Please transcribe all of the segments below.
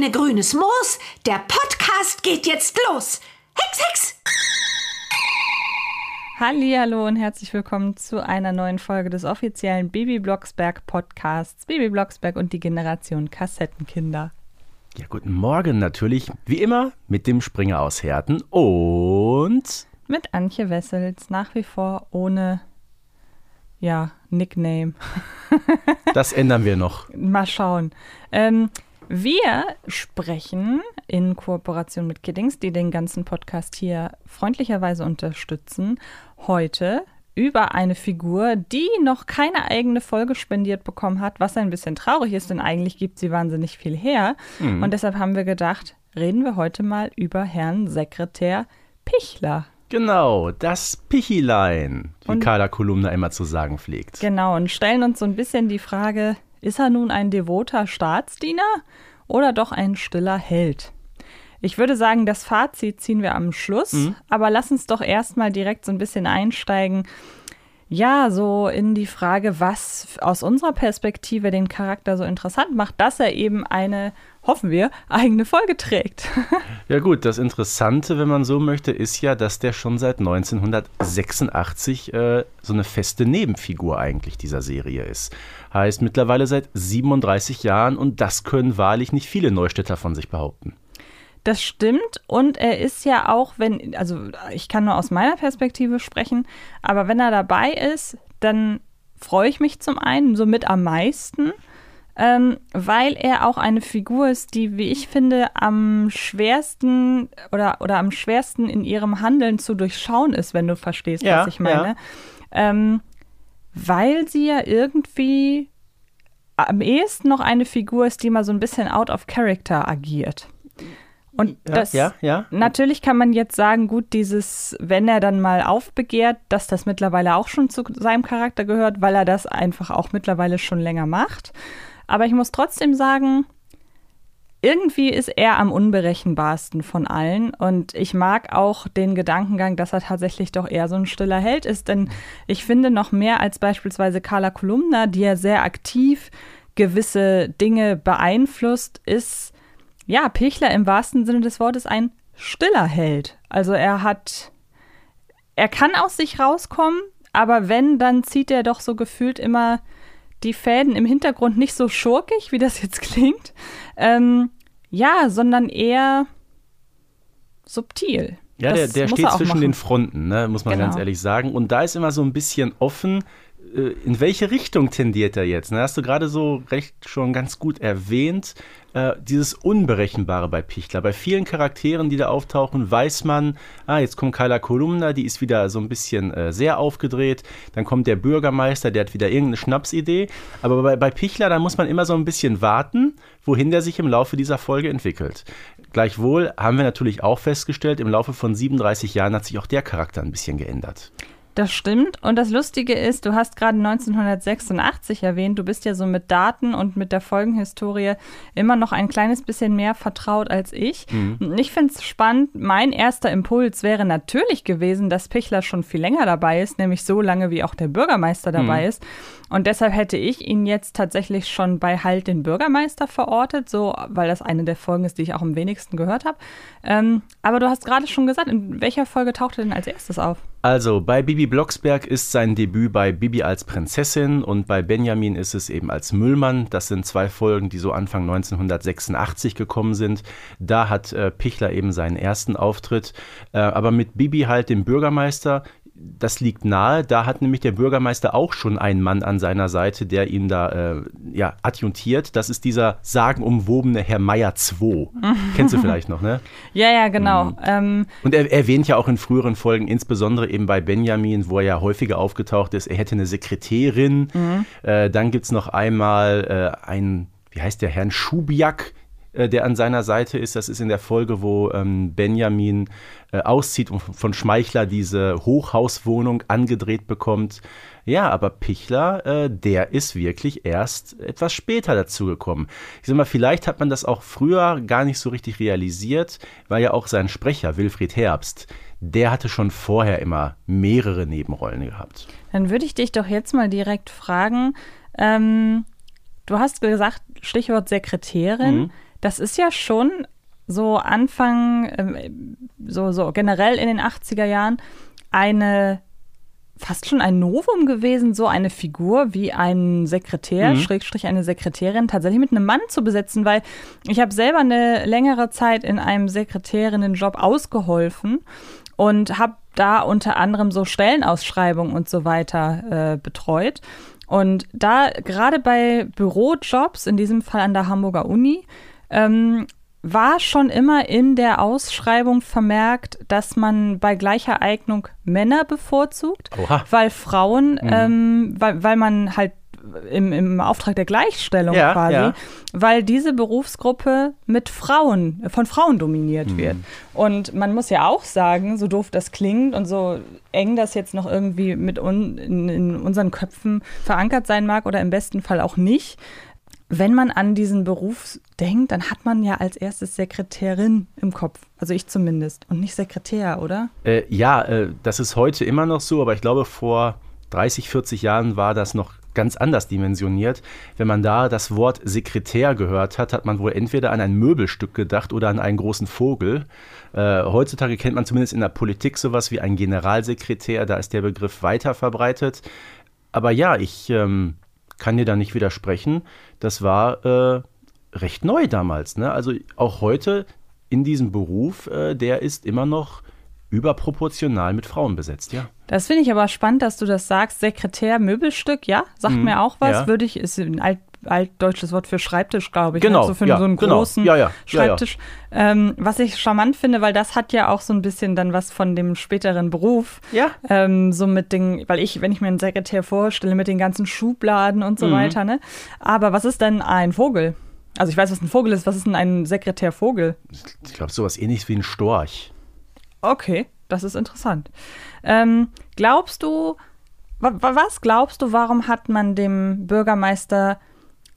Ene grünes Moos, der Podcast geht jetzt los. Hex, Hex! Hallo und herzlich willkommen zu einer neuen Folge des offiziellen Baby Blocksberg Podcasts Baby Blocksberg und die Generation Kassettenkinder. Ja, guten Morgen natürlich, wie immer, mit dem Springer aus Herten und Mit Antje Wessels, nach wie vor ohne, ja, Nickname. das ändern wir noch. Mal schauen. Ähm, wir sprechen in Kooperation mit Kiddings, die den ganzen Podcast hier freundlicherweise unterstützen, heute über eine Figur, die noch keine eigene Folge spendiert bekommen hat, was ein bisschen traurig ist, denn eigentlich gibt sie wahnsinnig viel her. Und deshalb haben wir gedacht, reden wir heute mal über Herrn Sekretär Pichler. Genau, das Pichilein, wie Und- Carla Kolumna immer zu sagen pflegt. Genau, und stellen uns so ein bisschen die Frage, ist er nun ein devoter Staatsdiener oder doch ein stiller Held? Ich würde sagen, das Fazit ziehen wir am Schluss, aber lass uns doch erstmal direkt so ein bisschen einsteigen. Ja, so in die Frage, was aus unserer Perspektive den Charakter so interessant macht, dass er eben eine, hoffen wir, eigene Folge trägt. Ja gut, das Interessante, wenn man so möchte, ist ja, dass der schon seit 1986 äh, so eine feste Nebenfigur eigentlich dieser Serie ist. Heißt mittlerweile seit 37 Jahren und das können wahrlich nicht viele Neustädter von sich behaupten. Das stimmt und er ist ja auch, wenn, also ich kann nur aus meiner Perspektive sprechen, aber wenn er dabei ist, dann freue ich mich zum einen somit am meisten, ähm, weil er auch eine Figur ist, die, wie ich finde, am schwersten oder, oder am schwersten in ihrem Handeln zu durchschauen ist, wenn du verstehst, Ja, was ich meine. Ähm, weil sie ja irgendwie am ehesten noch eine Figur ist, die mal so ein bisschen out of character agiert. Und Ja, das, ja, ja. natürlich kann man jetzt sagen, gut, dieses, wenn er dann mal aufbegehrt, dass das mittlerweile auch schon zu seinem Charakter gehört, weil er das einfach auch mittlerweile schon länger macht. Aber ich muss trotzdem sagen, irgendwie ist er am unberechenbarsten von allen und ich mag auch den Gedankengang, dass er tatsächlich doch eher so ein stiller Held ist, denn ich finde noch mehr als beispielsweise Carla Kolumna, die ja sehr aktiv gewisse Dinge beeinflusst, ist ja Pichler im wahrsten Sinne des Wortes ein stiller Held. Also er hat, er kann aus sich rauskommen, aber wenn, dann zieht er doch so gefühlt immer die Fäden im Hintergrund nicht so schurkig, wie das jetzt klingt, ähm, ja, sondern eher subtil. Ja, Das der, der steht zwischen machen. den Fronten, ne, muss man Genau. ganz ehrlich sagen. Und da ist immer so ein bisschen offen, in welche Richtung tendiert er jetzt? Ne? Hast du gerade so recht schon ganz gut erwähnt, äh, dieses Unberechenbare bei Pichler. Bei vielen Charakteren, die da auftauchen, weiß man, ah, jetzt kommt Kyla Kolumna, die ist wieder so ein bisschen äh, sehr aufgedreht. Dann kommt der Bürgermeister, der hat wieder irgendeine Schnapsidee. Aber bei, bei Pichler, da muss man immer so ein bisschen warten, wohin der sich im Laufe dieser Folge entwickelt. Gleichwohl haben wir natürlich auch festgestellt, im Laufe von 37 Jahren hat sich auch der Charakter ein bisschen geändert. Das stimmt. Und das Lustige ist, du hast gerade 1986 erwähnt, du bist ja so mit Daten und mit der Folgenhistorie immer noch ein kleines bisschen mehr vertraut als ich. Und ich finde es spannend. Mein erster Impuls wäre natürlich gewesen, dass Pichler schon viel länger dabei ist, nämlich so lange, wie auch der Bürgermeister dabei ist. Und deshalb hätte ich ihn jetzt tatsächlich schon bei Halt den Bürgermeister verortet, so, weil das eine der Folgen ist, die ich auch am wenigsten gehört habe. Ähm, aber du hast gerade schon gesagt, in welcher Folge taucht er denn als erstes auf? Also bei Bibi Blocksberg ist sein Debüt bei Bibi als Prinzessin und bei Benjamin ist es eben als Müllmann. Das sind zwei Folgen, die so Anfang 1986 gekommen sind. Da hat äh, Pichler eben seinen ersten Auftritt. Äh, aber mit Bibi halt dem Bürgermeister, das liegt nahe. Da hat nämlich der Bürgermeister auch schon einen Mann an seiner Seite, der ihn da äh, ja, adjuntiert. Das ist dieser sagenumwobene Herr Meier II. Kennst du vielleicht noch, ne? Ja, ja, genau. Ähm, Und er erwähnt ja auch in früheren Folgen, insbesondere eben bei Benjamin, wo er ja häufiger aufgetaucht ist, er hätte eine Sekretärin. Äh, dann gibt es noch einmal äh, einen, wie heißt der, Herrn Schubiak, äh, der an seiner Seite ist. Das ist in der Folge, wo ähm, Benjamin äh, auszieht und von Schmeichler diese Hochhauswohnung angedreht bekommt. Ja, aber Pichler, äh, der ist wirklich erst etwas später dazugekommen. Ich sag mal, vielleicht hat man das auch früher gar nicht so richtig realisiert, weil ja auch sein Sprecher, Wilfried Herbst, der hatte schon vorher immer mehrere Nebenrollen gehabt. Dann würde ich dich doch jetzt mal direkt fragen, ähm, du hast gesagt, Stichwort Sekretärin, mhm. Das ist ja schon so Anfang, äh, so, so generell in den 80er Jahren eine fast schon ein Novum gewesen, so eine Figur wie ein Sekretär, mhm. Schrägstrich eine Sekretärin, tatsächlich mit einem Mann zu besetzen, weil ich habe selber eine längere Zeit in einem Sekretärinnenjob ausgeholfen und habe da unter anderem so Stellenausschreibungen und so weiter äh, betreut. Und da gerade bei Bürojobs, in diesem Fall an der Hamburger Uni, ähm, war schon immer in der Ausschreibung vermerkt, dass man bei gleicher Eignung Männer bevorzugt, Oha. weil Frauen, mhm. ähm, weil, weil man halt im, im Auftrag der Gleichstellung ja, quasi, ja. weil diese Berufsgruppe mit Frauen, von Frauen dominiert mhm. wird. Und man muss ja auch sagen, so doof das klingt und so eng das jetzt noch irgendwie mit un, in, in unseren Köpfen verankert sein mag oder im besten Fall auch nicht, wenn man an diesen Beruf denkt, dann hat man ja als erstes Sekretärin im Kopf. Also ich zumindest. Und nicht Sekretär, oder? Äh, ja, äh, das ist heute immer noch so, aber ich glaube, vor 30, 40 Jahren war das noch ganz anders dimensioniert. Wenn man da das Wort Sekretär gehört hat, hat man wohl entweder an ein Möbelstück gedacht oder an einen großen Vogel. Äh, heutzutage kennt man zumindest in der Politik sowas wie einen Generalsekretär, da ist der Begriff weiter verbreitet. Aber ja, ich ähm, kann dir da nicht widersprechen. Das war äh, recht neu damals. Ne? Also auch heute in diesem Beruf, äh, der ist immer noch überproportional mit Frauen besetzt, ja. Das finde ich aber spannend, dass du das sagst. Sekretär, Möbelstück, ja, sagt mhm, mir auch was. Ja. Würde ich, ist ein alt, altdeutsches Wort für Schreibtisch, glaube ich. Ne? Genau. Ne? So für ja, so einen genau. großen ja, ja, Schreibtisch. Ähm, was ich charmant finde, weil das hat ja auch so ein bisschen dann was von dem späteren Beruf. Ja. Ähm, so mit den, weil ich, wenn ich mir einen Sekretär vorstelle, mit den ganzen Schubladen und so mhm. weiter, ne? Aber was ist denn ein Vogel? Also ich weiß, was ein Vogel ist. Was ist denn ein Sekretärvogel? Ich glaube, sowas ähnliches wie ein Storch. Okay, das ist interessant. Ähm, glaubst du, was glaubst du, warum hat man dem Bürgermeister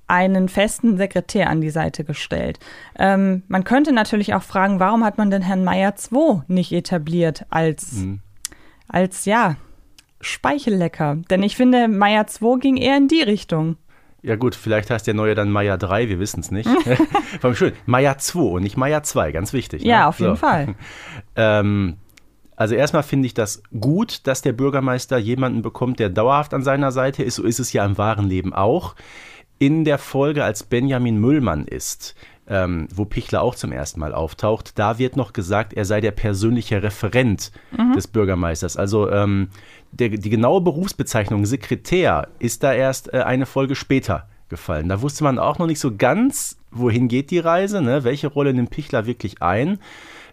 einen festen Sekretär an die Seite gestellt. Ähm, man könnte natürlich auch fragen, warum hat man denn Herrn Meyer II nicht etabliert als, mhm. als ja, Speichellecker? Denn ich finde, Meyer II ging eher in die Richtung. Ja gut, vielleicht heißt der neue dann Meier 3, wir wissen es nicht. Vor schön, Meier 2 und nicht Meier 2, ganz wichtig. Ja, ne? auf jeden so. Fall. ähm, also erstmal finde ich das gut, dass der Bürgermeister jemanden bekommt, der dauerhaft an seiner Seite ist. So ist es ja im wahren Leben auch. In der Folge, als Benjamin Müllmann ist, ähm, wo Pichler auch zum ersten Mal auftaucht, da wird noch gesagt, er sei der persönliche Referent mhm. des Bürgermeisters. Also ähm, der, die genaue Berufsbezeichnung Sekretär ist da erst äh, eine Folge später gefallen. Da wusste man auch noch nicht so ganz, wohin geht die Reise, ne? welche Rolle nimmt Pichler wirklich ein.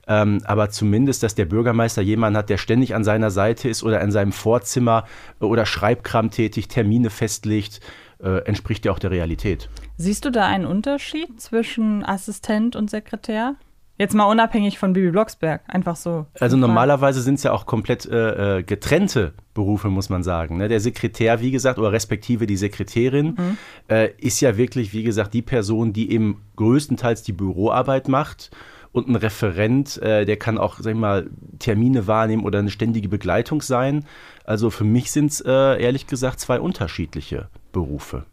Ähm, aber zumindest, dass der Bürgermeister jemanden hat, der ständig an seiner Seite ist oder in seinem Vorzimmer oder Schreibkram tätig, Termine festlegt, äh, entspricht ja auch der Realität. Siehst du da einen Unterschied zwischen Assistent und Sekretär? Jetzt mal unabhängig von Bibi Blocksberg, einfach so. Also normalerweise sind es ja auch komplett äh, äh, getrennte Berufe, muss man sagen. Ne? Der Sekretär, wie gesagt, oder respektive die Sekretärin, mhm. äh, ist ja wirklich, wie gesagt, die Person, die eben größtenteils die Büroarbeit macht und ein Referent, äh, der kann auch, sag ich mal, Termine wahrnehmen oder eine ständige Begleitung sein. Also für mich sind es äh, ehrlich gesagt zwei unterschiedliche Berufe.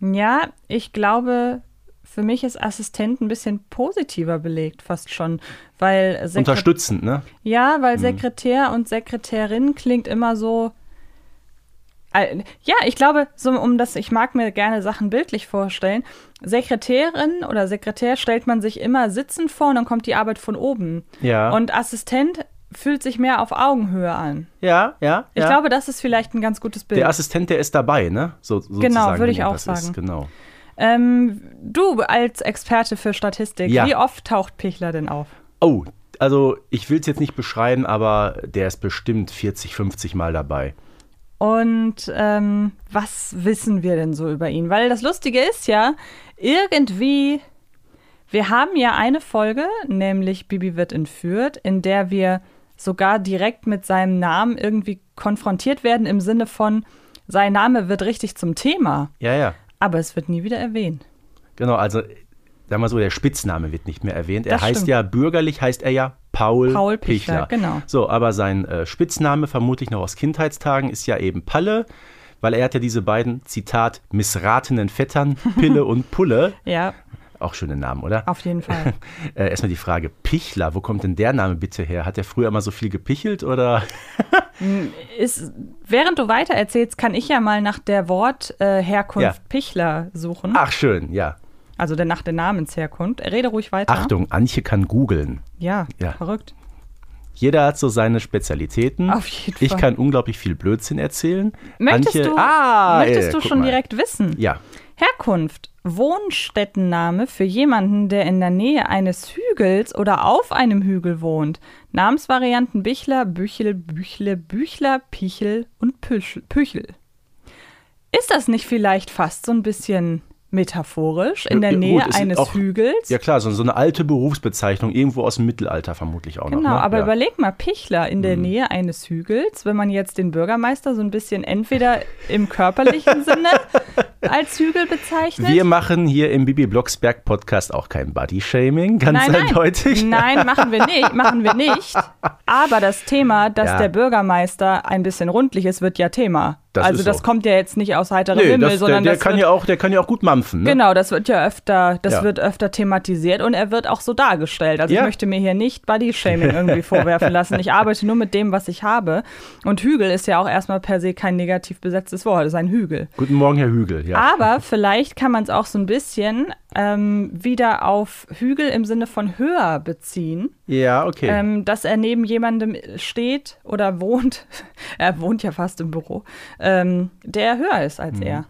Ja, ich glaube, für mich ist Assistent ein bisschen positiver belegt, fast schon. Weil Unterstützend, ne? Ja, weil mhm. Sekretär und Sekretärin klingt immer so ja, ich glaube, so um das, ich mag mir gerne Sachen bildlich vorstellen. Sekretärin oder Sekretär stellt man sich immer sitzend vor und dann kommt die Arbeit von oben. Ja. Und Assistent fühlt sich mehr auf Augenhöhe an. Ja, ja. Ich ja. glaube, das ist vielleicht ein ganz gutes Bild. Der Assistent, der ist dabei, ne? So, genau, würde ich auch sagen. Ist, genau. Ähm, du als Experte für Statistik, ja. wie oft taucht Pichler denn auf? Oh, also ich will es jetzt nicht beschreiben, aber der ist bestimmt 40, 50 Mal dabei. Und ähm, was wissen wir denn so über ihn? Weil das Lustige ist ja, irgendwie Wir haben ja eine Folge, nämlich Bibi wird entführt, in der wir sogar direkt mit seinem Namen irgendwie konfrontiert werden im Sinne von, sein Name wird richtig zum Thema, Ja, ja. aber es wird nie wieder erwähnt. Genau, also sagen wir so, der Spitzname wird nicht mehr erwähnt. Er Das heißt stimmt. ja, bürgerlich heißt er ja Paul, Paul Pichler, Pichler. genau. So, aber sein äh, Spitzname, vermutlich noch aus Kindheitstagen, ist ja eben Palle, weil er hat ja diese beiden, Zitat, missratenen Vettern, Pille und Pulle. Ja, Auch schöne Namen, oder? auf jeden Fall. Äh, erstmal die Frage, Pichler, wo kommt denn der Name bitte her? Hat er früher immer so viel gepichelt oder? Ist, während du weiter erzählst, kann ich ja mal nach der Wortherkunft äh, Ja. Pichler suchen. Ach, schön, ja. Also der, nach der Namensherkunft. Rede ruhig weiter. Achtung, Antje kann googeln. Ja, Ja. verrückt. Jeder hat so seine Spezialitäten. Auf jeden Ich Fall. kann unglaublich viel Blödsinn erzählen. Möchtest Antje, du, ah, möchtest äh, du schon mal. direkt wissen? Ja, Herkunft. Wohnstättenname für jemanden, der in der Nähe eines Hügels oder auf einem Hügel wohnt. Namensvarianten Bichler, Büchel, Büchle, Büchler, Pichel und Püchel. Ist das nicht vielleicht fast so ein bisschen metaphorisch in der Nähe gut, eines auch- Hügels? ja klar, so, so eine alte Berufsbezeichnung, irgendwo aus dem Mittelalter vermutlich auch noch. Genau, ne? aber ja. Mhm. überleg mal, Pichler in der Nähe eines Hügels, wenn man jetzt den Bürgermeister so ein bisschen entweder im körperlichen Sinne als Hügel bezeichnet. Wir machen hier im Bibi Blocksberg Podcast auch kein Body-Shaming, ganz nein, nein, eindeutig. Nein, machen wir nicht, machen wir nicht. Aber das Thema, dass Ja. der Bürgermeister ein bisschen rundlich ist, wird ja Thema. Das also das so. kommt ja jetzt nicht aus heiterem Nee, Himmel, das, der, sondern der, das kann ja auch, der kann ja auch gut mampfen. Ne? Genau, das wird ja öfter, das Ja. wird öfter thematisiert und er wird auch so dargestellt. Also Ja. ich möchte mir hier nicht Body-Shaming irgendwie vorwerfen lassen. Ich arbeite nur mit dem, was ich habe. Und Hügel ist ja auch erstmal per se kein negativ besetztes Wort, es ist ein Hügel. Guten Morgen, Herr Hügel. Ja. Aber vielleicht kann man es auch so ein bisschen ähm, wieder auf Hügel im Sinne von höher beziehen. ja, okay. Ähm, dass er neben jemandem steht oder wohnt, er wohnt ja fast im Büro, ähm, der höher ist als er.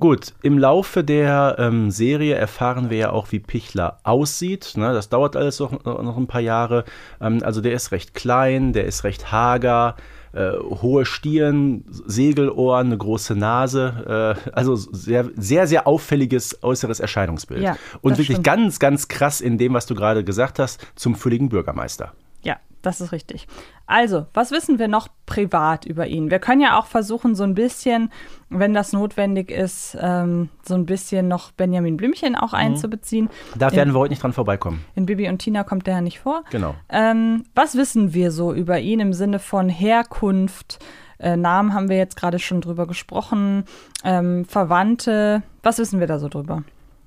Gut, im Laufe der ähm, Serie erfahren wir ja auch, wie Pichler aussieht. Ne? Das dauert alles noch, noch ein paar Jahre. Ähm, also der ist recht klein, der ist recht hager, äh, hohe Stirn, Segelohren, eine große Nase. Äh, also sehr, sehr, sehr auffälliges äußeres Erscheinungsbild. Ja, Und wirklich stimmt. ganz, ganz krass in dem, was du gerade gesagt hast, zum fülligen Bürgermeister. Ja, das ist richtig. Also, was wissen wir noch privat über ihn? Wir können ja auch versuchen, so ein bisschen, wenn das notwendig ist, ähm, so ein bisschen noch Benjamin Blümchen auch einzubeziehen. Da In- werden wir heute nicht dran vorbeikommen. In Bibi und Tina kommt der ja nicht vor. Genau. Ähm, was wissen wir so über ihn im Sinne von Herkunft? Äh, Namen haben wir jetzt gerade schon drüber gesprochen. Ähm, Verwandte. Was wissen wir da so drüber?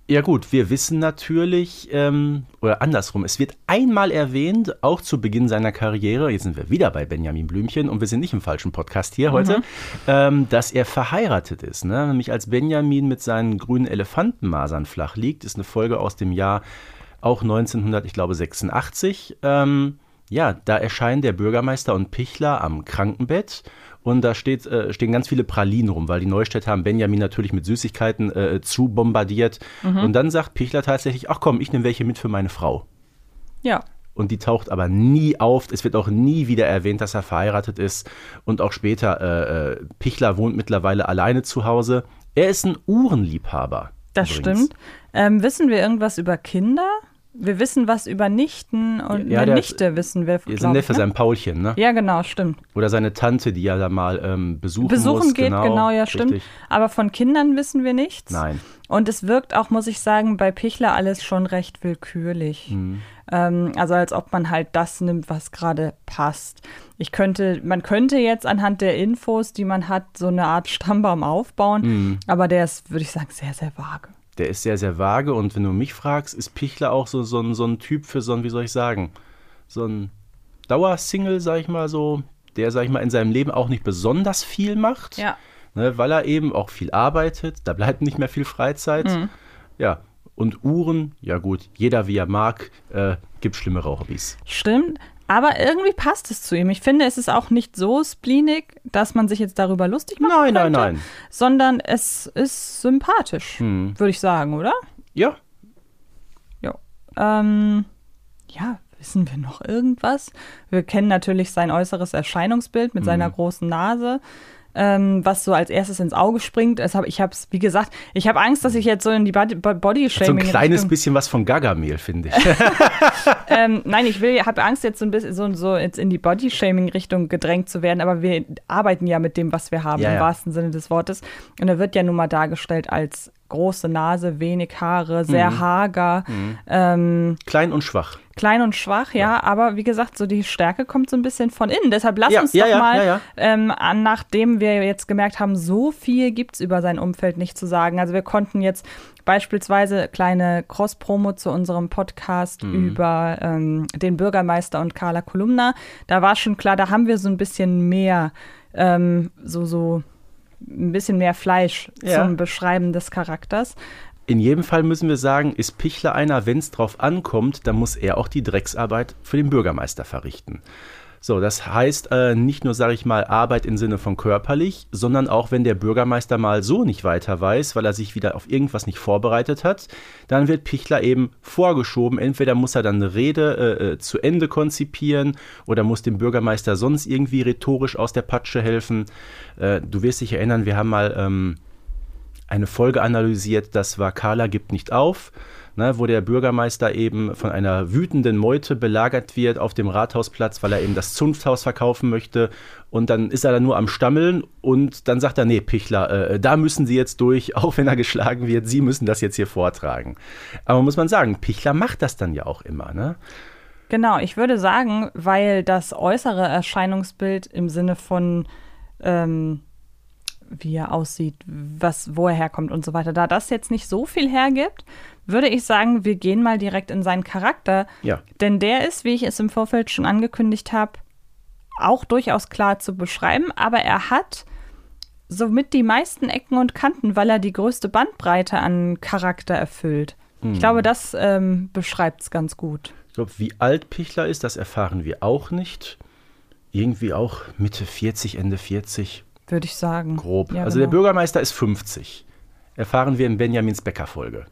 Ja gut, wir wissen natürlich, ähm, oder andersrum, es wird einmal erwähnt, auch zu Beginn seiner Karriere, jetzt sind wir wieder bei Benjamin Blümchen und wir sind nicht im falschen Podcast hier heute, ähm, dass er verheiratet ist. Ne? Nämlich als Benjamin mit seinen grünen Elefantenmasern flach liegt, ist eine Folge aus dem Jahr auch 1900, ich glaube 86. Ähm, ja, da erscheinen der Bürgermeister und Pichler am Krankenbett und da steht, äh, stehen ganz viele Pralinen rum, weil die Neustädter haben Benjamin natürlich mit Süßigkeiten äh, zu bombardiert. Und dann sagt Pichler tatsächlich, ach komm, ich nehme welche mit für meine Frau. Ja. Und die taucht aber nie auf. Es wird auch nie wieder erwähnt, dass er verheiratet ist. Und auch später, äh, äh, Pichler wohnt mittlerweile alleine zu Hause. Er ist ein Uhrenliebhaber. Das übrigens. stimmt. Ähm, wissen wir irgendwas über Kinder? Wir wissen was über Nichten und Ja, der- Nichte wissen wir. Glaub ich, Neffe, ne? sein Paulchen, ne? Ja, genau, stimmt. Oder seine Tante, die ja da mal ähm, besuchen, Besuchen muss. geht, genau, ja, stimmt. richtig. Aber von Kindern wissen wir nichts. Nein. Und es wirkt auch, muss ich sagen, bei Pichler alles schon recht willkürlich. Mhm. Ähm, also als ob man halt das nimmt, was gerade passt. Ich könnte, man könnte jetzt anhand der Infos, die man hat, so eine Art Stammbaum aufbauen, Mhm. aber der ist, würde ich sagen, sehr, sehr vage. Der ist sehr, sehr vage und wenn du mich fragst, ist Pichler auch so, so, ein, so ein Typ für so ein, wie soll ich sagen, so ein Dauersingle, sag ich mal so, der, sag ich mal, in seinem Leben auch nicht besonders viel macht, Ja. ne, weil er eben auch viel arbeitet, da bleibt nicht mehr viel Freizeit. Mhm. Ja, und Uhren, ja gut, jeder wie er mag, äh, gibt schlimmere Hobbys. Stimmt. Aber irgendwie passt es zu ihm. Ich finde, es ist auch nicht so spleenig, dass man sich jetzt darüber lustig machen Nein, nein, könnte, nein. Sondern es ist sympathisch, Hm. würde ich sagen, oder? Ja, Ja. Ähm, ja, wissen wir noch irgendwas? Wir kennen natürlich sein äußeres Erscheinungsbild mit Mhm. seiner großen Nase. Ähm, was so als erstes ins Auge springt. Es hab, ich habe es, wie gesagt, ich habe Angst, dass ich jetzt so in die Body-Shaming. So ein kleines bisschen was von Gagamehl, finde ich. ähm, nein, ich will, habe Angst, jetzt so ein bisschen so, so jetzt in die Body-Shaming-Richtung gedrängt zu werden, aber wir arbeiten ja mit dem, was wir haben, ja, im ja. wahrsten Sinne des Wortes. Und er wird ja nun mal dargestellt als große Nase, wenig Haare, sehr mhm. hager. Mhm. Ähm, klein und schwach. Klein und schwach, ja, ja, aber wie gesagt, so die Stärke kommt so ein bisschen von innen. Deshalb lass ja, uns ja, doch mal, ähm, an, nachdem wir jetzt gemerkt haben, so viel gibt es über sein Umfeld nicht zu sagen. Also wir konnten jetzt beispielsweise kleine Cross-Promo zu unserem Podcast mhm. über ähm, den Bürgermeister und Carla Kolumna. Da war schon klar, da haben wir so ein bisschen mehr ähm, so, so ein bisschen mehr Fleisch ja. zum Beschreiben des Charakters. In jedem Fall müssen wir sagen, ist Pichler einer, wenn es drauf ankommt, dann muss er auch die Drecksarbeit für den Bürgermeister verrichten. So, das heißt äh, nicht nur, sage ich mal, Arbeit im Sinne von körperlich, sondern auch, wenn der Bürgermeister mal so nicht weiter weiß, weil er sich wieder auf irgendwas nicht vorbereitet hat, dann wird Pichler eben vorgeschoben. Entweder muss er dann eine Rede äh, äh zu Ende konzipieren oder muss dem Bürgermeister sonst irgendwie rhetorisch aus der Patsche helfen. Äh, du wirst dich erinnern, wir haben mal ähm, eine Folge analysiert, das war Carla gibt nicht auf ne, wo der Bürgermeister eben von einer wütenden Meute belagert wird auf dem Rathausplatz, weil er eben das Zunfthaus verkaufen möchte. Und dann ist er da nur am Stammeln und dann sagt er, nee, Pichler, äh, da müssen Sie jetzt durch, auch wenn er geschlagen wird, Sie müssen das jetzt hier vortragen. Aber muss man sagen, Pichler macht das dann ja auch immer, ne? Genau, ich würde sagen, weil das äußere Erscheinungsbild im Sinne von ähm, wie er aussieht, was, wo er herkommt und so weiter. Da das jetzt nicht so viel hergibt, würde ich sagen, wir gehen mal direkt in seinen Charakter. Ja. Denn der ist, wie ich es im Vorfeld schon angekündigt habe, auch durchaus klar zu beschreiben, aber er hat somit die meisten Ecken und Kanten, weil er die größte Bandbreite an Charakter erfüllt. Mhm. Ich glaube, das ähm, beschreibt es ganz gut. Ich glaube, wie alt Pichler ist, das erfahren wir auch nicht. Irgendwie auch Mitte 40, Ende 40. Würde ich sagen. Grob. Ja, also genau. der Bürgermeister ist 50. Erfahren wir in Benjamins Becker-Folge.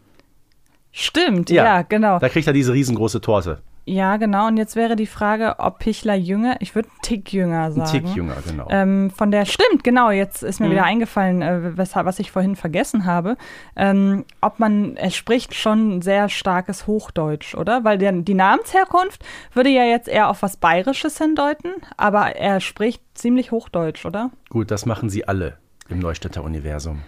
Stimmt, ja, ja, genau. Da kriegt er diese riesengroße Torte. Ja, genau. Und jetzt wäre die Frage, ob Pichler jünger, ich würde einen Tick jünger sagen. Ein Tick jünger, genau. Ähm, von der, stimmt, genau, jetzt ist mir mhm. wieder eingefallen, äh, weshalb, was ich vorhin vergessen habe. Ähm, ob man, er spricht schon sehr starkes Hochdeutsch, oder? Weil der, die Namensherkunft würde ja jetzt eher auf was Bayerisches hindeuten, aber er spricht ziemlich Hochdeutsch, oder? Gut, das machen sie alle im Neustädter Universum.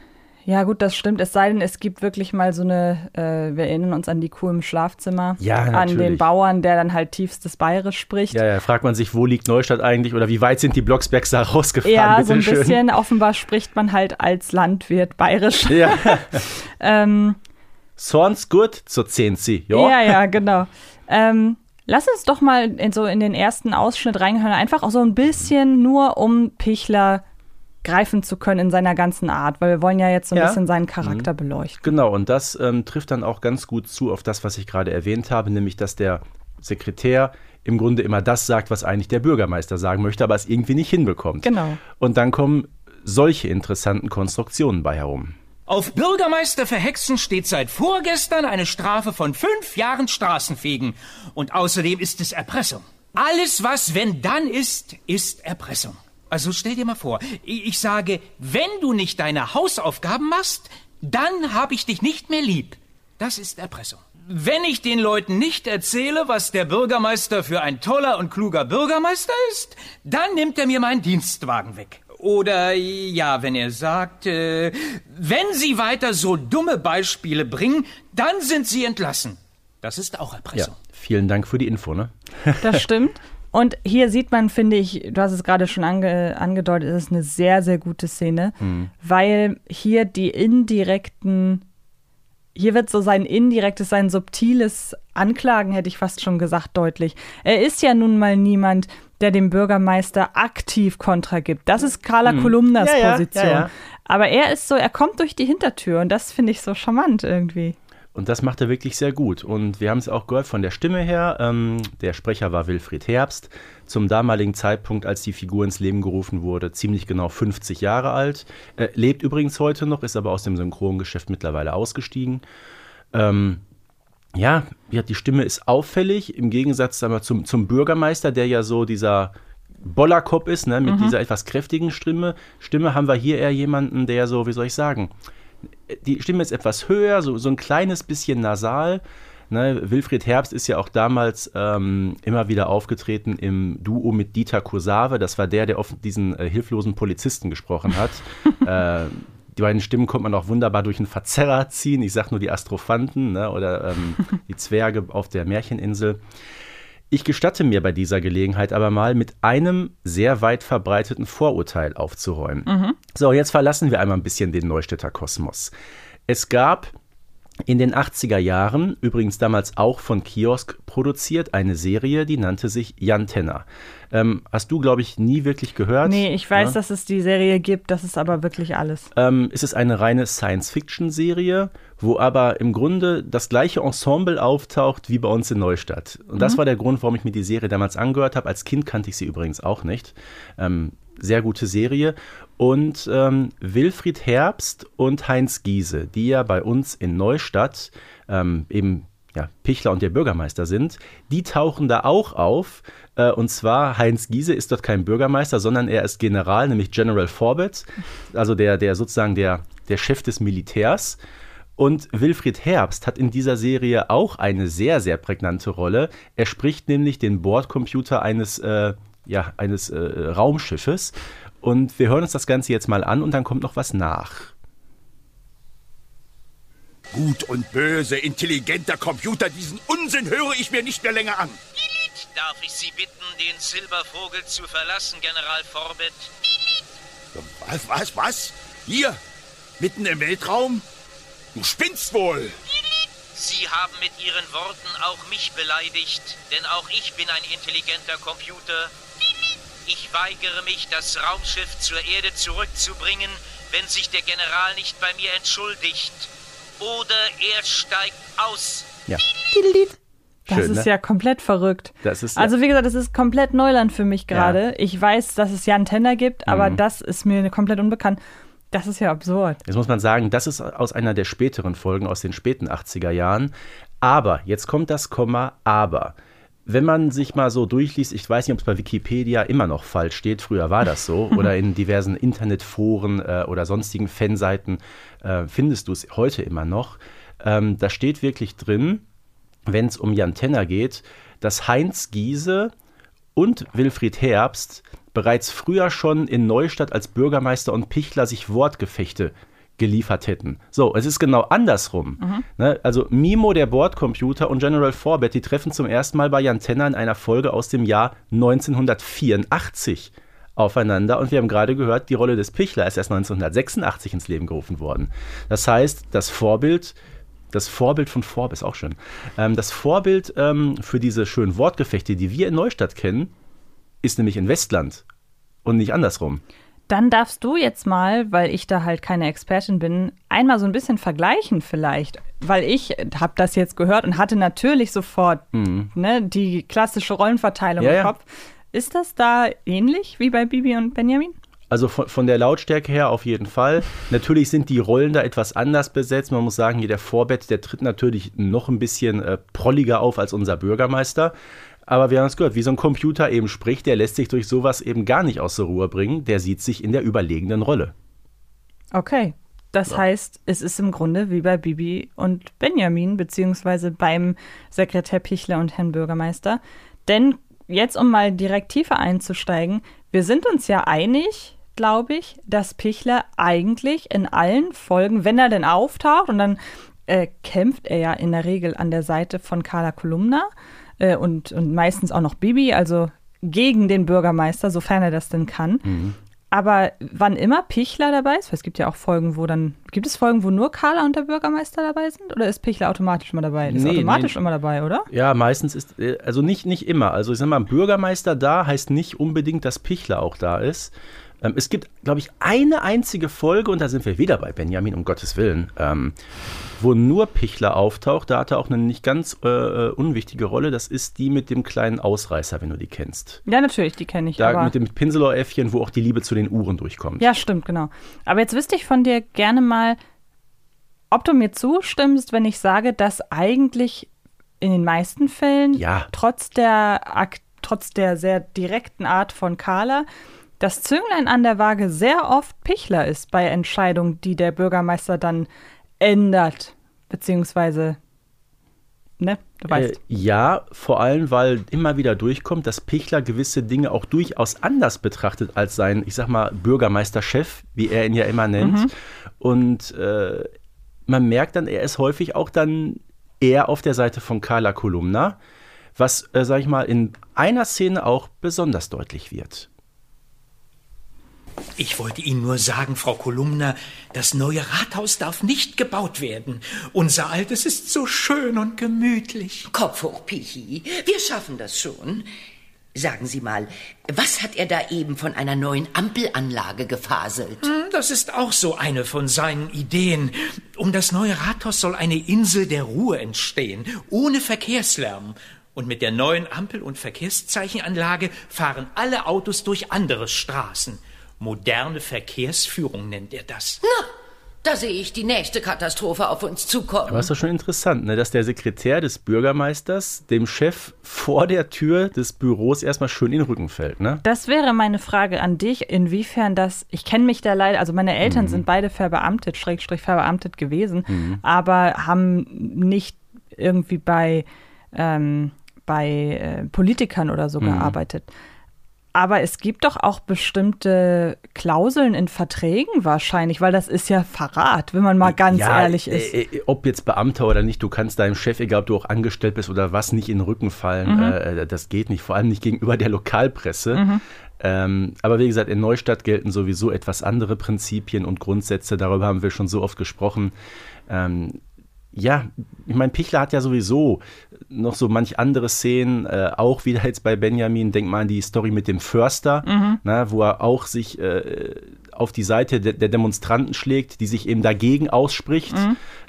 Ja, gut, das stimmt. Es sei denn, es gibt wirklich mal so eine, äh, wir erinnern uns an die Kuh im Schlafzimmer. Ja, natürlich. An den Bauern, der dann halt tiefstes Bayerisch spricht. Ja, ja, fragt man sich, wo liegt Neustadt eigentlich oder wie weit sind die Blocksbergs da rausgefahren? Ja, so ein schön. bisschen. Offenbar spricht man halt als Landwirt Bayerisch. Ja. ähm, Sonst gut zu zehn sie, ja? Ja, ja, genau. Ähm, lass uns doch mal in, so in den ersten Ausschnitt reinhören. Einfach auch so ein bisschen nur um Pichler greifen zu können in seiner ganzen Art, weil wir wollen ja jetzt so ein ja. bisschen seinen Charakter mhm. beleuchten. Genau, und das ähm, trifft dann auch ganz gut zu auf das, was ich gerade erwähnt habe, nämlich dass der Sekretär im Grunde immer das sagt, was eigentlich der Bürgermeister sagen möchte, aber es irgendwie nicht hinbekommt. Genau. Und dann kommen solche interessanten Konstruktionen bei herum. Auf Bürgermeister verhexen steht seit vorgestern eine Strafe von fünf Jahren Straßenfegen. Und außerdem ist es Erpressung. Alles, was wenn dann ist, ist Erpressung. Also stell dir mal vor, ich sage, wenn du nicht deine Hausaufgaben machst, dann habe ich dich nicht mehr lieb. Das ist Erpressung. Wenn ich den Leuten nicht erzähle, was der Bürgermeister für ein toller und kluger Bürgermeister ist, dann nimmt er mir meinen Dienstwagen weg. Oder ja, wenn er sagt, äh, wenn Sie weiter so dumme Beispiele bringen, dann sind Sie entlassen. Das ist auch Erpressung. Ja, vielen Dank für die Info, ne? Das stimmt. Und hier sieht man, finde ich, du hast es gerade schon ange, angedeutet, es ist eine sehr, sehr gute Szene, mhm. weil hier die indirekten, hier wird so sein indirektes, sein subtiles Anklagen, hätte ich fast schon gesagt, deutlich. Er ist ja nun mal niemand, der dem Bürgermeister aktiv Kontra gibt. Das ist Carla mhm. Kolumnas ja, Position. Ja, ja, Aber er ist so, er kommt durch die Hintertür und das finde ich so charmant irgendwie. Und das macht er wirklich sehr gut. Und wir haben es auch gehört von der Stimme her. Ähm, der Sprecher war Wilfried Herbst. Zum damaligen Zeitpunkt, als die Figur ins Leben gerufen wurde, ziemlich genau 50 Jahre alt. Äh, lebt übrigens heute noch, ist aber aus dem Synchrongeschäft mittlerweile ausgestiegen. Ähm, ja, die Stimme ist auffällig, im Gegensatz wir, zum, zum Bürgermeister, der ja so dieser Bollerkopf ist, ne, mit dieser etwas kräftigen Stimme, Stimme, haben wir hier eher jemanden, der so, wie soll ich sagen, die Stimme ist etwas höher, so, so ein kleines bisschen nasal. Ne, Wilfried Herbst ist ja auch damals ähm, immer wieder aufgetreten im Duo mit Dieter Kursave. Das war der, der oft diesen äh, hilflosen Polizisten gesprochen hat. äh, die beiden Stimmen konnte man auch wunderbar durch einen Verzerrer ziehen. Ich sage nur die Astrophanten ne, oder ähm, die Zwerge auf der Märcheninsel. Ich gestatte mir bei dieser Gelegenheit aber mal mit einem sehr weit verbreiteten Vorurteil aufzuräumen. So, jetzt verlassen wir einmal ein bisschen den Neustädter Kosmos. Es gab in den 80er Jahren, übrigens damals auch von Kiosk produziert, eine Serie, die nannte sich Jan Tenner. Ähm, hast du, glaube ich, nie wirklich gehört? Nee, ich weiß, Ja? dass es die Serie gibt, das ist aber wirklich alles. ähm, ist es eine reine Science-Fiction-Serie, wo aber im Grunde das gleiche Ensemble auftaucht wie bei uns in Neustadt. Und das war der Grund, warum ich mir die Serie damals angehört habe. Als Kind kannte ich sie übrigens auch nicht. Ähm, sehr gute Serie. Und ähm, Wilfried Herbst und Heinz Giese, die ja bei uns in Neustadt ähm, eben ja, Pichler und der Bürgermeister sind, die tauchen da auch auf. Äh, und zwar Heinz Giese ist dort kein Bürgermeister, sondern er ist General, nämlich General Forbett, also der, der sozusagen der, der Chef des Militärs. Und Wilfried Herbst hat in dieser Serie auch eine sehr, sehr prägnante Rolle. Er spricht nämlich den Bordcomputer eines, äh, ja, eines äh, Raumschiffes. Und wir hören uns das Ganze jetzt mal an und dann kommt noch was nach. Gut und böse, intelligenter Computer, diesen Unsinn höre ich mir nicht mehr länger an. Darf ich Sie bitten, den Silbervogel zu verlassen, General Forbett? Was, was, was? Hier? Mitten im Weltraum? Du spinnst wohl. Sie haben mit Ihren Worten auch mich beleidigt, denn auch ich bin ein intelligenter Computer. Ich weigere mich, das Raumschiff zur Erde zurückzubringen, wenn sich der General nicht bei mir entschuldigt. Oder er steigt aus. Ja, Das Schön, ist ne? ja komplett verrückt. Das ist ja- also wie gesagt, das ist komplett Neuland für mich gerade. Ja. Mhm. Ich weiß, dass es Jan Tenner gibt, aber das ist mir komplett unbekannt. Das ist ja absurd. Jetzt muss man sagen, das ist aus einer der späteren Folgen aus den späten 80er Jahren. Aber, jetzt kommt das Komma, aber. Wenn man sich mal so durchliest, ich weiß nicht, ob es bei Wikipedia immer noch falsch steht, früher war das so, oder in diversen Internetforen äh, oder sonstigen Fanseiten äh, findest du es heute immer noch. Ähm, da steht wirklich drin, wenn es um Jan Tenner geht, dass Heinz Giese und Wilfried Herbst bereits früher schon in Neustadt als Bürgermeister und Pichler sich Wortgefechte geliefert hätten. So, es ist genau andersrum. Ne? Also Mimo, der Bordcomputer und General Forbett, die treffen zum ersten Mal bei Jan Tenner in einer Folge aus dem Jahr 1984 aufeinander und wir haben gerade gehört, die Rolle des Pichler ist erst 1986 ins Leben gerufen worden. Das heißt, das Vorbild das Vorbild von Forb ist auch schön. Ähm, das Vorbild ähm, für diese schönen Wortgefechte, die wir in Neustadt kennen, ist nämlich in Westland und nicht andersrum. Dann darfst du jetzt mal, weil ich da halt keine Expertin bin, einmal so ein bisschen vergleichen vielleicht. Weil ich habe das jetzt gehört und hatte natürlich sofort ne, die klassische Rollenverteilung Mhm. Ja, im ja. Kopf. Ist das da ähnlich wie bei Bibi und Benjamin? Also von, von der Lautstärke her auf jeden Fall. Natürlich sind die Rollen da etwas anders besetzt. Man muss sagen, hier der Vorbett, der tritt natürlich noch ein bisschen äh, prolliger auf als unser Bürgermeister. Aber wir haben es gehört, wie so ein Computer eben spricht, der lässt sich durch sowas eben gar nicht aus der Ruhe bringen. Der sieht sich in der überlegenen Rolle. Okay. Das heißt, es ist im Grunde wie bei Bibi und Benjamin, beziehungsweise beim Sekretär Pichler und Herrn Bürgermeister. Denn jetzt, um mal direkt tiefer einzusteigen, wir sind uns ja einig, glaube ich, dass Pichler eigentlich in allen Folgen, wenn er denn auftaucht, und dann äh, kämpft er ja in der Regel an der Seite von Carla Kolumna äh, und, und meistens auch noch Bibi, also gegen den Bürgermeister, sofern er das denn kann. Aber wann immer Pichler dabei ist, weil es gibt ja auch Folgen, wo dann, gibt es Folgen, wo nur Carla und der Bürgermeister dabei sind? Oder ist Pichler automatisch immer dabei? Ist Nee, automatisch nee. immer dabei, oder? Ja, meistens ist, äh, also nicht, nicht immer. Also ich sag mal, ein Bürgermeister da heißt nicht unbedingt, dass Pichler auch da ist. Ähm, es gibt, glaube ich, eine einzige Folge, und da sind wir wieder bei Benjamin, um Gottes Willen, ähm, wo nur Pichler auftaucht. Da hat er auch eine nicht ganz äh, äh, unwichtige Rolle. Das ist die mit dem kleinen Ausreißer, wenn du die kennst. Ja, natürlich, die kenne ich. Da aber mit dem Pinselohr-Äffchen, wo auch die Liebe zu den Uhren durchkommt. ja, stimmt, genau. Aber jetzt wüsste ich von dir gerne mal, ob du mir zustimmst, wenn ich sage, dass eigentlich in den meisten Fällen Ja. trotz der trotz der sehr direkten Art von Carla, das Zünglein an der Waage sehr oft Pichler ist bei Entscheidungen, die der Bürgermeister dann ändert, beziehungsweise, ne, du weißt. Äh, ja, vor allem, weil immer wieder durchkommt, dass Pichler gewisse Dinge auch durchaus anders betrachtet als sein, ich sag mal, Bürgermeisterchef, wie er ihn ja immer nennt. Mhm. Und äh, man merkt dann, er ist häufig auch dann eher auf der Seite von Carla Kolumna, was, äh, sag ich mal, in einer Szene auch besonders deutlich wird. Ich wollte Ihnen nur sagen, Frau Kolumna, das neue Rathaus darf nicht gebaut werden. Unser altes ist so schön und gemütlich. Kopf hoch, Pichi. Wir schaffen das schon. Sagen Sie mal, was hat er da eben von einer neuen Ampelanlage gefaselt? Hm, Das ist auch so eine von seinen Ideen. Um das neue Rathaus soll eine Insel der Ruhe entstehen, ohne Verkehrslärm. Und mit der neuen Ampel- und Verkehrszeichenanlage fahren alle Autos durch andere Straßen. Moderne Verkehrsführung nennt er das. Na, da sehe ich die nächste Katastrophe auf uns zukommen. Aber ist doch schon interessant, ne, dass der Sekretär des Bürgermeisters dem Chef vor der Tür des Büros erstmal schön in den Rücken fällt. Ne? Das wäre meine Frage an dich, inwiefern das, ich kenne mich da leider, also meine Eltern Mhm. sind beide verbeamtet, Schrägstrich verbeamtet gewesen, aber haben nicht irgendwie bei, ähm, bei äh, Politikern oder Mhm. so gearbeitet. Aber es gibt doch auch bestimmte Klauseln in Verträgen wahrscheinlich, weil das ist ja Verrat, wenn man mal ganz ja, ehrlich ist. Äh, äh, ob jetzt Beamter oder nicht, du kannst deinem Chef, egal ob du auch angestellt bist oder was, nicht in den Rücken fallen. Mhm. Äh, das geht nicht, vor allem nicht gegenüber der Lokalpresse. Ähm, aber wie gesagt, in Neustadt gelten sowieso etwas andere Prinzipien und Grundsätze. Darüber haben wir schon so oft gesprochen. Ähm, ja, ich meine, Pichler hat ja sowieso noch so manch andere Szenen, äh, auch wieder jetzt bei Benjamin, denk mal an die Story mit dem Förster, na, wo er auch sich äh, auf die Seite de der Demonstranten schlägt, die sich eben dagegen ausspricht,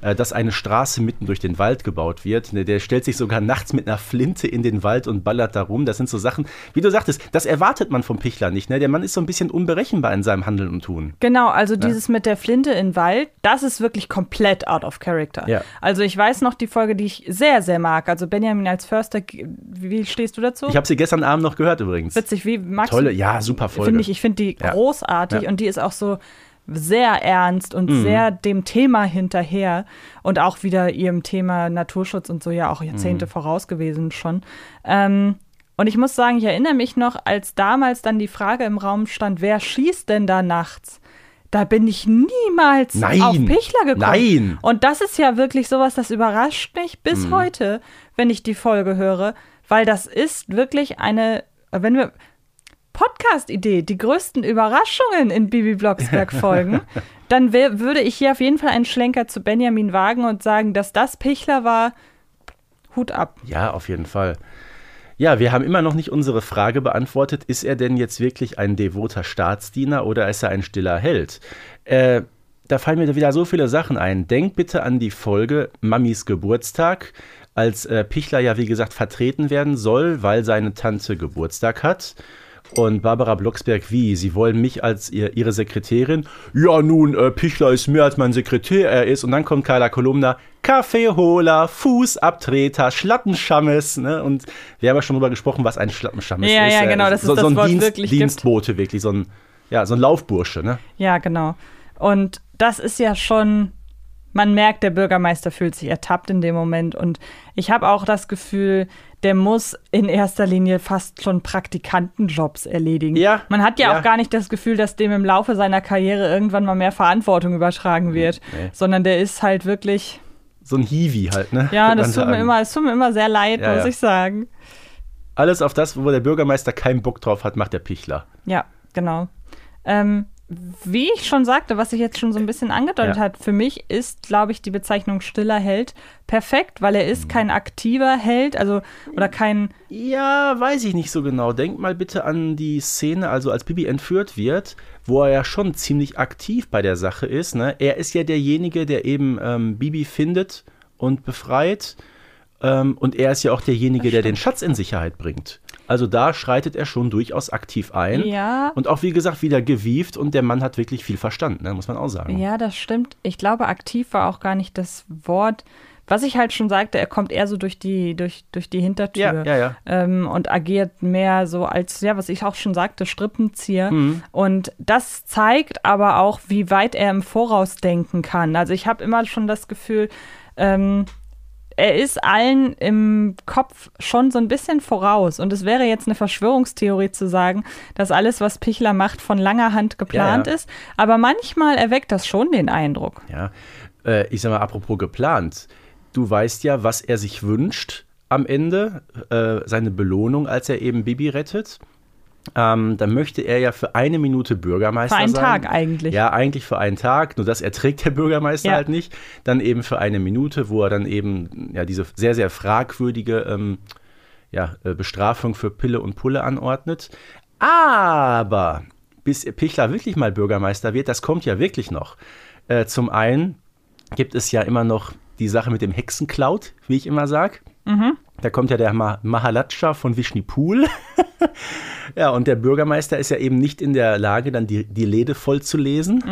äh, dass eine Straße mitten durch den Wald gebaut wird. Ne, Der stellt sich sogar nachts mit einer Flinte in den Wald und ballert da rum. Das sind so Sachen, wie du sagtest, das erwartet man vom Pichler nicht. Ne? Der Mann ist so ein bisschen unberechenbar in seinem Handeln und Tun. Genau, also dieses mit der Flinte in Wald, das ist wirklich komplett out of character. Ja. Also ich weiß noch die Folge, die ich sehr, sehr mag. Also Benjamin als Förster, wie stehst du dazu? Ich habe sie gestern Abend noch gehört übrigens. Witzig, wie magst Tolle, du? ja, super Folge. Finde ich, ich finde die Ja. großartig Ja. und die ist auch so sehr ernst und Mhm. sehr dem Thema hinterher und auch wieder ihrem Thema Naturschutz und so ja auch Jahrzehnte Mhm. voraus gewesen schon. Ähm, und ich muss sagen, ich erinnere mich noch, als damals dann die Frage im Raum stand, wer schießt denn da nachts? Da bin ich niemals Nein. auf Pichler gekommen. Nein. Und das ist ja wirklich sowas, das überrascht mich bis Mhm. heute, wenn ich die Folge höre, weil das ist wirklich eine, wenn wir Podcast-Idee, die größten Überraschungen in Bibi Blocksberg-Folgen, dann wär, würde ich hier auf jeden Fall einen Schlenker zu Benjamin wagen und sagen, dass das Pichler war. Hut ab. Ja, auf jeden Fall. Ja, wir haben immer noch nicht unsere Frage beantwortet, ist er denn jetzt wirklich ein devoter Staatsdiener oder ist er ein stiller Held? Äh, da fallen mir wieder so viele Sachen ein. Denk bitte an die Folge Mamis Geburtstag, als äh, Pichler ja wie gesagt vertreten werden soll, weil seine Tante Geburtstag hat. Und Barbara Blocksberg, wie? Sie wollen mich als ihr, ihre Sekretärin? Ja, nun, äh, Pichler ist mehr als mein Sekretär er ist. Und dann kommt Carla Kolumna, Kaffeeholer, Fußabtreter, Schlattenschammes. Ne? Und wir haben ja schon drüber gesprochen, was ein Schlattenschammes Ja, ist. ja, Äh, genau, dass es so, das so ein Wort Dienst, wirklich gibt. Dienstbote, wirklich, so ein, ja, so ein Laufbursche. Ne? Ja, genau. Und das ist ja schon, man merkt, der Bürgermeister fühlt sich ertappt in dem Moment. Und ich habe auch das Gefühl, der muss in erster Linie fast schon Praktikantenjobs erledigen. Ja, Man hat ja, ja. auch gar nicht das Gefühl, dass dem im Laufe seiner Karriere irgendwann mal mehr Verantwortung übertragen wird, Nee. sondern der ist halt wirklich, So ein Hiwi halt. Ne? ja, das tut mir immer, es tut mir immer sehr leid, Ja, muss ja. ich sagen. Alles auf das, wo der Bürgermeister keinen Bock drauf hat, macht der Pichler. Ja, genau. Ähm, wie ich schon sagte, was sich jetzt schon so ein bisschen angedeutet Ja. hat, für mich ist, glaube ich, die Bezeichnung stiller Held perfekt, weil er Mhm. ist kein aktiver Held, also oder kein, Ja, weiß ich nicht so genau. Denk mal bitte an die Szene, also als Bibi entführt wird, wo er ja schon ziemlich aktiv bei der Sache ist. Ne? Er ist ja derjenige, der eben ähm, Bibi findet und befreit. Ähm, und er ist ja auch derjenige, der den Schatz in Sicherheit bringt. Also da schreitet er schon durchaus aktiv ein. Ja. Und auch, wie gesagt, wieder gewieft und der Mann hat wirklich viel Verstand, ne? muss man auch sagen. ja, das stimmt. Ich glaube, aktiv war auch gar nicht das Wort, was ich halt schon sagte, er kommt eher so durch die, durch, durch die Hintertür Ja, ja, ja. Ähm, und agiert mehr so als, ja, was ich auch schon sagte, Strippenzieher. Mhm. Und das zeigt aber auch, wie weit er im Voraus denken kann. Also ich habe immer schon das Gefühl, ähm, er ist allen im Kopf schon so ein bisschen voraus. Und es wäre jetzt eine Verschwörungstheorie zu sagen, dass alles, was Pichler macht, von langer Hand geplant Ja, ja. ist. Aber manchmal erweckt das schon den Eindruck. Ja, äh, ich sag mal, apropos geplant. Du weißt ja, was er sich wünscht am Ende, äh, seine Belohnung, als er eben Bibi rettet. Ähm, dann möchte er ja für eine Minute Bürgermeister Für einen sein. Tag eigentlich. Ja, eigentlich für einen Tag, nur das erträgt der Bürgermeister Ja. halt nicht. Dann eben für eine Minute, wo er dann eben ja diese sehr, sehr fragwürdige ähm, ja, äh, Bestrafung für Pille und Pulle anordnet. Aber bis Pichler wirklich mal Bürgermeister wird, das kommt ja wirklich noch. Äh, zum einen gibt es ja immer noch die Sache mit dem Hexencloud, wie ich immer sag. Da kommt ja der Ma Mahalatscha von Vishnipur. ja, und der Bürgermeister ist ja eben nicht in der Lage, dann die, die Lede voll zu lesen.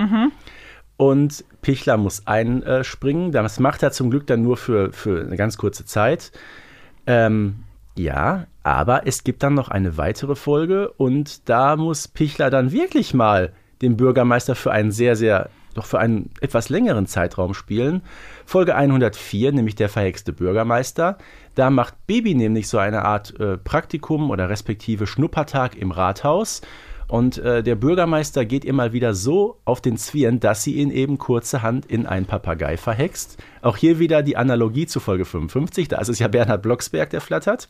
Und Pichler muss einspringen. Das macht er zum Glück dann nur für, für eine ganz kurze Zeit. Ähm, ja, aber es gibt dann noch eine weitere Folge und da muss Pichler dann wirklich mal den Bürgermeister für einen sehr, sehr, doch für einen etwas längeren Zeitraum spielen. Folge 104, nämlich der verhexte Bürgermeister. Da macht Baby nämlich so eine Art äh, Praktikum oder respektive Schnuppertag im Rathaus. Und äh, der Bürgermeister geht ihr mal wieder so auf den Zwirn, dass sie ihn eben kurzerhand in einen Papagei verhext. Auch hier wieder die Analogie zu Folge 55, da ist es ja Bernhard Blocksberg, der flattert.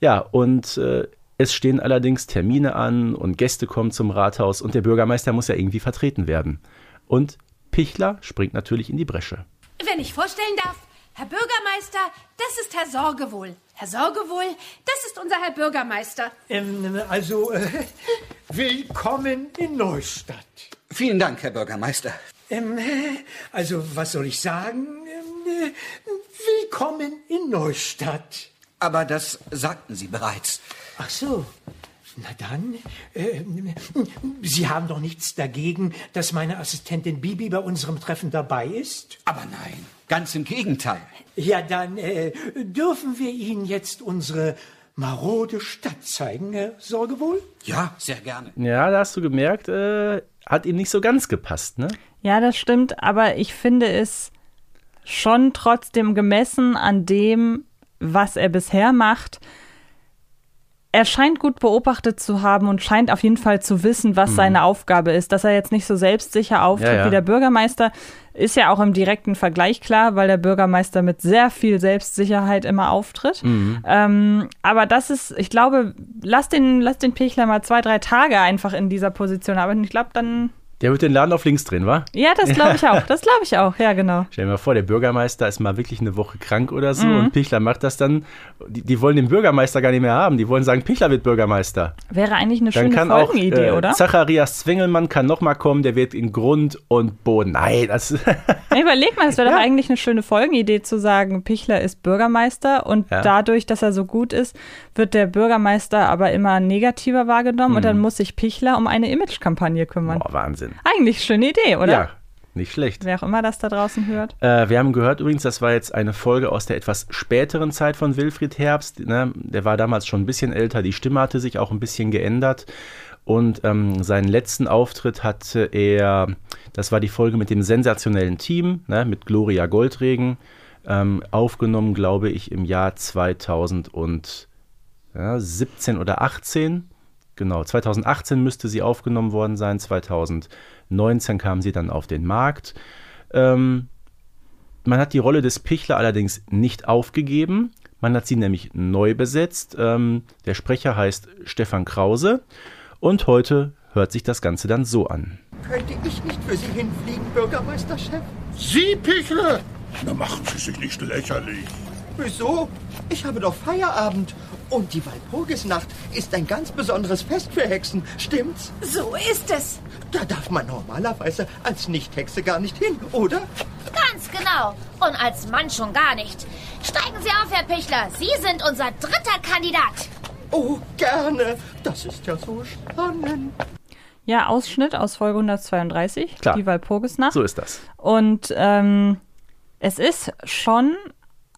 Ja, und äh, es stehen allerdings Termine an und Gäste kommen zum Rathaus und der Bürgermeister muss ja irgendwie vertreten werden. Und Pichler springt natürlich in die Bresche. Wenn ich vorstellen darf, Herr Bürgermeister, das ist Herr Sorgewohl. Herr Sorgewohl, das ist unser Herr Bürgermeister. Ähm, also, äh, willkommen in Neustadt. Vielen Dank, Herr Bürgermeister. Ähm, äh, also, was soll ich sagen? Ähm, äh, willkommen in Neustadt. Aber das sagten Sie bereits. Ach so. Na dann, äh, Sie haben doch nichts dagegen, dass meine Assistentin Bibi bei unserem Treffen dabei ist? Aber nein, ganz im Gegenteil. Ja, dann äh, dürfen wir Ihnen jetzt unsere marode Stadt zeigen, Herr Sorgewohl? Ja, sehr gerne. Ja, da hast du gemerkt, äh, hat ihm nicht so ganz gepasst, ne? Ja, das stimmt, aber ich finde es schon trotzdem gemessen an dem, was er bisher macht. Er scheint gut beobachtet zu haben und scheint auf jeden Fall zu wissen, was seine Aufgabe ist. Dass er jetzt nicht so selbstsicher auftritt Ja, ja. wie der Bürgermeister, ist ja auch im direkten Vergleich klar, weil der Bürgermeister mit sehr viel Selbstsicherheit immer auftritt. Ähm, aber das ist, ich glaube, lass den, lass den Pichler mal zwei, drei Tage einfach in dieser Position arbeiten. Ich glaube, dann, Der wird den Laden auf links drehen, wa? ja, das glaube ich auch. Das glaube ich auch, ja, genau. Stell dir mal vor, der Bürgermeister ist mal wirklich eine Woche krank oder so und Pichler macht das dann. Die, die wollen den Bürgermeister gar nicht mehr haben. Die wollen sagen, Pichler wird Bürgermeister. Wäre eigentlich eine Dann schöne kann auch Folgenidee, äh, oder? Zacharias Zwingelmann kann noch mal kommen, der wird in Grund und Boden. Nein, das Ja, überleg mal, es wäre doch eigentlich eine schöne Folgenidee zu sagen, Pichler ist Bürgermeister und Ja. dadurch, dass er so gut ist, wird der Bürgermeister aber immer negativer wahrgenommen und dann muss sich Pichler um eine Imagekampagne kümmern. Boah, Wahnsinn. Eigentlich schöne Idee, oder? Ja, nicht schlecht. Wer auch immer das da draußen hört. Äh, wir haben gehört übrigens, das war jetzt eine Folge aus der etwas späteren Zeit von Wilfried Herbst. Ne? Der war damals schon ein bisschen älter, die Stimme hatte sich auch ein bisschen geändert. Und ähm, seinen letzten Auftritt hatte er, das war die Folge mit dem sensationellen Team, ne? mit Gloria Goldregen, ähm, aufgenommen, glaube ich, im Jahr 2017 oder 18. Genau, 2018 müsste sie aufgenommen worden sein, 2019 kam sie dann auf den Markt. Ähm, man hat die Rolle des Pichler allerdings nicht aufgegeben. Man hat sie nämlich neu besetzt. Ähm, der Sprecher heißt Stefan Krause. Und heute hört sich das Ganze dann so an. Könnte ich nicht für Sie hinfliegen, Bürgermeisterchef? Sie, Pichle? Na, machen Sie sich nicht lächerlich. Wieso? Ich habe doch Feierabend. Und die Walpurgisnacht ist ein ganz besonderes Fest für Hexen, stimmt's? So ist es. Da darf man normalerweise als Nicht-Hexe gar nicht hin, oder? Ganz genau. Und als Mann schon gar nicht. Steigen Sie auf, Herr Pichler. Sie sind unser dritter Kandidat. Oh, gerne. Das ist ja so spannend. Ja, Ausschnitt aus Folge 132, Klar. die Walpurgisnacht. So ist das. Und ähm, es ist schon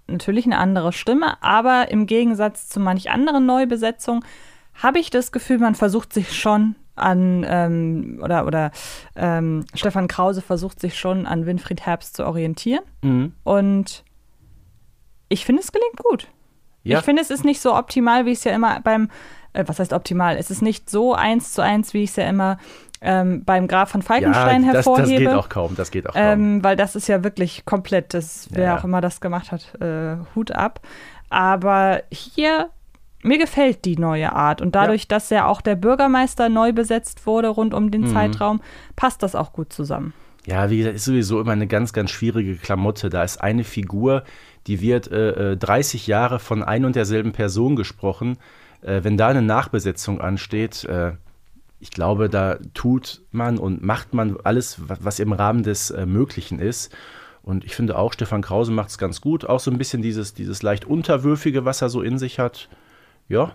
natürlich eine andere Stimme, aber im Gegensatz zu manch anderen Neubesetzungen habe ich das Gefühl, man versucht sich schon an, ähm, oder, oder ähm, Stefan Krause versucht sich schon an Winfried Herbst zu orientieren. Mhm. Und ich finde, es gelingt gut. Ja. Ich finde, es ist nicht so optimal, wie es ja immer beim, äh, was heißt optimal? Es ist nicht so eins zu eins, wie ich es ja immer ähm, beim Graf von Falkenstein ja, das, hervorhebe. das geht auch kaum, das geht auch kaum. Ähm, weil das ist ja wirklich komplett, das, wer Ja. auch immer das gemacht hat, äh, Hut ab. Aber hier, mir gefällt die neue Art. Und dadurch, dass ja auch der Bürgermeister neu besetzt wurde rund um den Mhm. Zeitraum, passt das auch gut zusammen. Ja, wie gesagt, ist sowieso immer eine ganz, ganz schwierige Klamotte. Da ist eine Figur, die wird äh, äh, 30 Jahre von ein und derselben Person gesprochen. Äh, wenn da eine Nachbesetzung ansteht, äh, ich glaube, da tut man und macht man alles, wa- was im Rahmen des äh, Möglichen ist. Und ich finde auch, Stefan Krause macht es ganz gut. Auch so ein bisschen dieses, dieses leicht Unterwürfige, was er so in sich hat. Ja,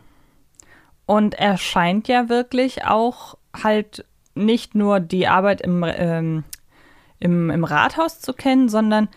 Und er scheint ja wirklich auch halt nicht nur die Arbeit im, ähm, im, im Rathaus zu kennen, sondern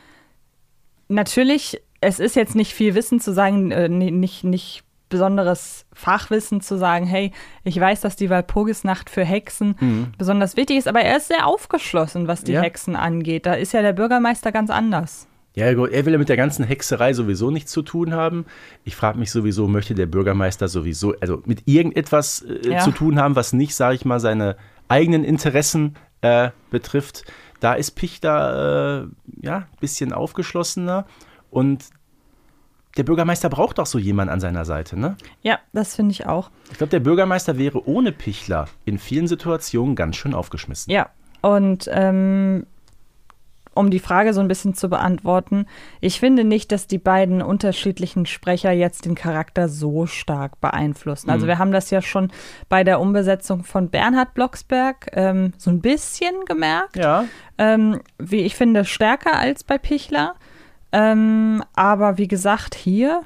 natürlich, es ist jetzt nicht viel Wissen zu sagen, äh, ni- nicht, nicht besonderes Fachwissen zu sagen, hey, ich weiß, dass die Walpurgisnacht für Hexen Mhm. besonders wichtig ist, aber er ist sehr aufgeschlossen, was die Ja. Hexen angeht. Da ist ja der Bürgermeister ganz anders. Ja, gut, er will ja mit der ganzen Hexerei sowieso nichts zu tun haben. Ich frage mich sowieso, möchte der Bürgermeister sowieso, also mit irgendetwas äh, Ja. zu tun haben, was nicht, sage ich mal, seine eigenen Interessen äh, betrifft. Da ist Pichter, äh, ja, ein bisschen aufgeschlossener und der Bürgermeister braucht auch so jemanden an seiner Seite, ne? Ja, das finde ich auch. Ich glaube, der Bürgermeister wäre ohne Pichler in vielen Situationen ganz schön aufgeschmissen. Ja, und ähm, um die Frage so ein bisschen zu beantworten, ich finde nicht, dass die beiden unterschiedlichen Sprecher jetzt den Charakter so stark beeinflussen. Also Mhm. wir haben das ja schon bei der Umbesetzung von Bernhard Blocksberg ähm, so ein bisschen gemerkt. Ja. Ähm, wie ich finde, stärker als bei Pichler. Ähm, aber wie gesagt, hier,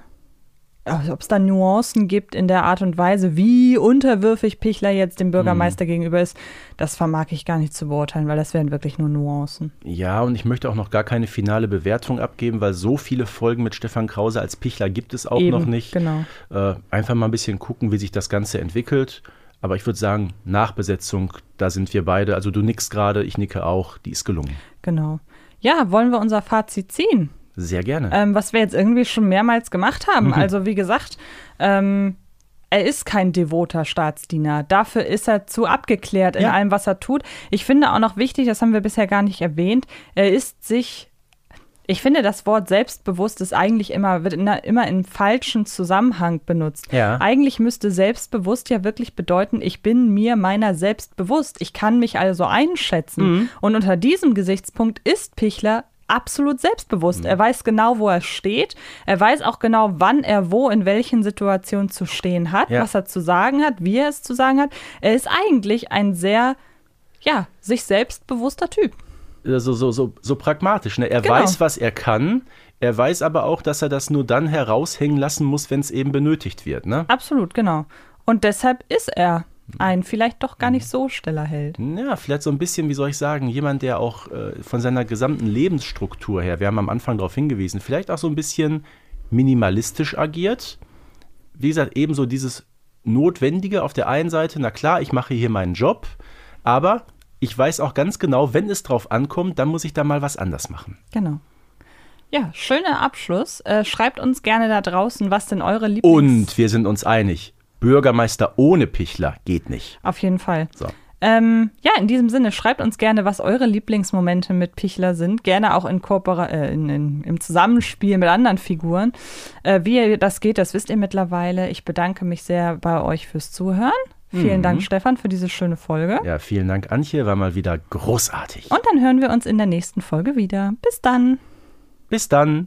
also ob es da Nuancen gibt in der Art und Weise, wie unterwürfig Pichler jetzt dem Bürgermeister gegenüber ist, das vermag ich gar nicht zu beurteilen, weil das wären wirklich nur Nuancen. Ja, und ich möchte auch noch gar keine finale Bewertung abgeben, weil so viele Folgen mit Stefan Krause als Pichler gibt es auch Eben, noch nicht. genau. Äh, einfach mal ein bisschen gucken, wie sich das Ganze entwickelt. Aber ich würde sagen, Nachbesetzung, da sind wir beide. Also du nickst gerade, ich nicke auch, die ist gelungen. Genau. Ja, wollen wir unser Fazit ziehen? Sehr gerne. ähm, was wir jetzt irgendwie schon mehrmals gemacht haben. Mhm. Also wie gesagt, ähm, er ist kein devoter Staatsdiener. Dafür ist er zu abgeklärt in Ja. allem, was er tut. Ich finde auch noch wichtig, das haben wir bisher gar nicht erwähnt, er ist sich ich finde, das Wort selbstbewusst ist eigentlich immer, wird in, immer im falschen Zusammenhang benutzt. Ja. Eigentlich müsste selbstbewusst ja wirklich bedeuten, ich bin mir meiner selbst bewusst. Ich kann mich also einschätzen. Mhm. Und unter diesem Gesichtspunkt ist Pichler absolut selbstbewusst. Mhm. Er weiß genau, wo er steht. Er weiß auch genau, wann er wo in welchen Situationen zu stehen hat, Ja. was er zu sagen hat, wie er es zu sagen hat. Er ist eigentlich ein sehr, ja, sich selbstbewusster Typ. Äh, So, so, so, so pragmatisch. Ne? Er Genau. weiß, was er kann. Er weiß aber auch, dass er das nur dann heraushängen lassen muss, wenn es eben benötigt wird. Ne? Absolut, genau. Und deshalb ist er ein vielleicht doch gar nicht so stiller Held. Ja, vielleicht so ein bisschen, wie soll ich sagen, jemand, der auch äh, von seiner gesamten Lebensstruktur her, wir haben am Anfang darauf hingewiesen, vielleicht auch so ein bisschen minimalistisch agiert. Wie gesagt, ebenso dieses Notwendige auf der einen Seite, na klar, ich mache hier meinen Job, aber ich weiß auch ganz genau, wenn es drauf ankommt, dann muss ich da mal was anders machen. Genau. Ja, schöner Abschluss. Äh, schreibt uns gerne da draußen, was denn eure Lieblings... Und wir sind uns einig, Bürgermeister ohne Pichler geht nicht. Auf jeden Fall. So. Ähm, ja, in diesem Sinne, schreibt uns gerne, was eure Lieblingsmomente mit Pichler sind. Gerne auch in Koopera äh, in, in, im Zusammenspiel mit anderen Figuren. Äh, wie das geht, das wisst ihr mittlerweile. Ich bedanke mich sehr bei euch fürs Zuhören. Vielen Mhm. Dank, Stefan, für diese schöne Folge. Ja, vielen Dank, Antje, war mal wieder großartig. Und dann hören wir uns in der nächsten Folge wieder. Bis dann. Bis dann.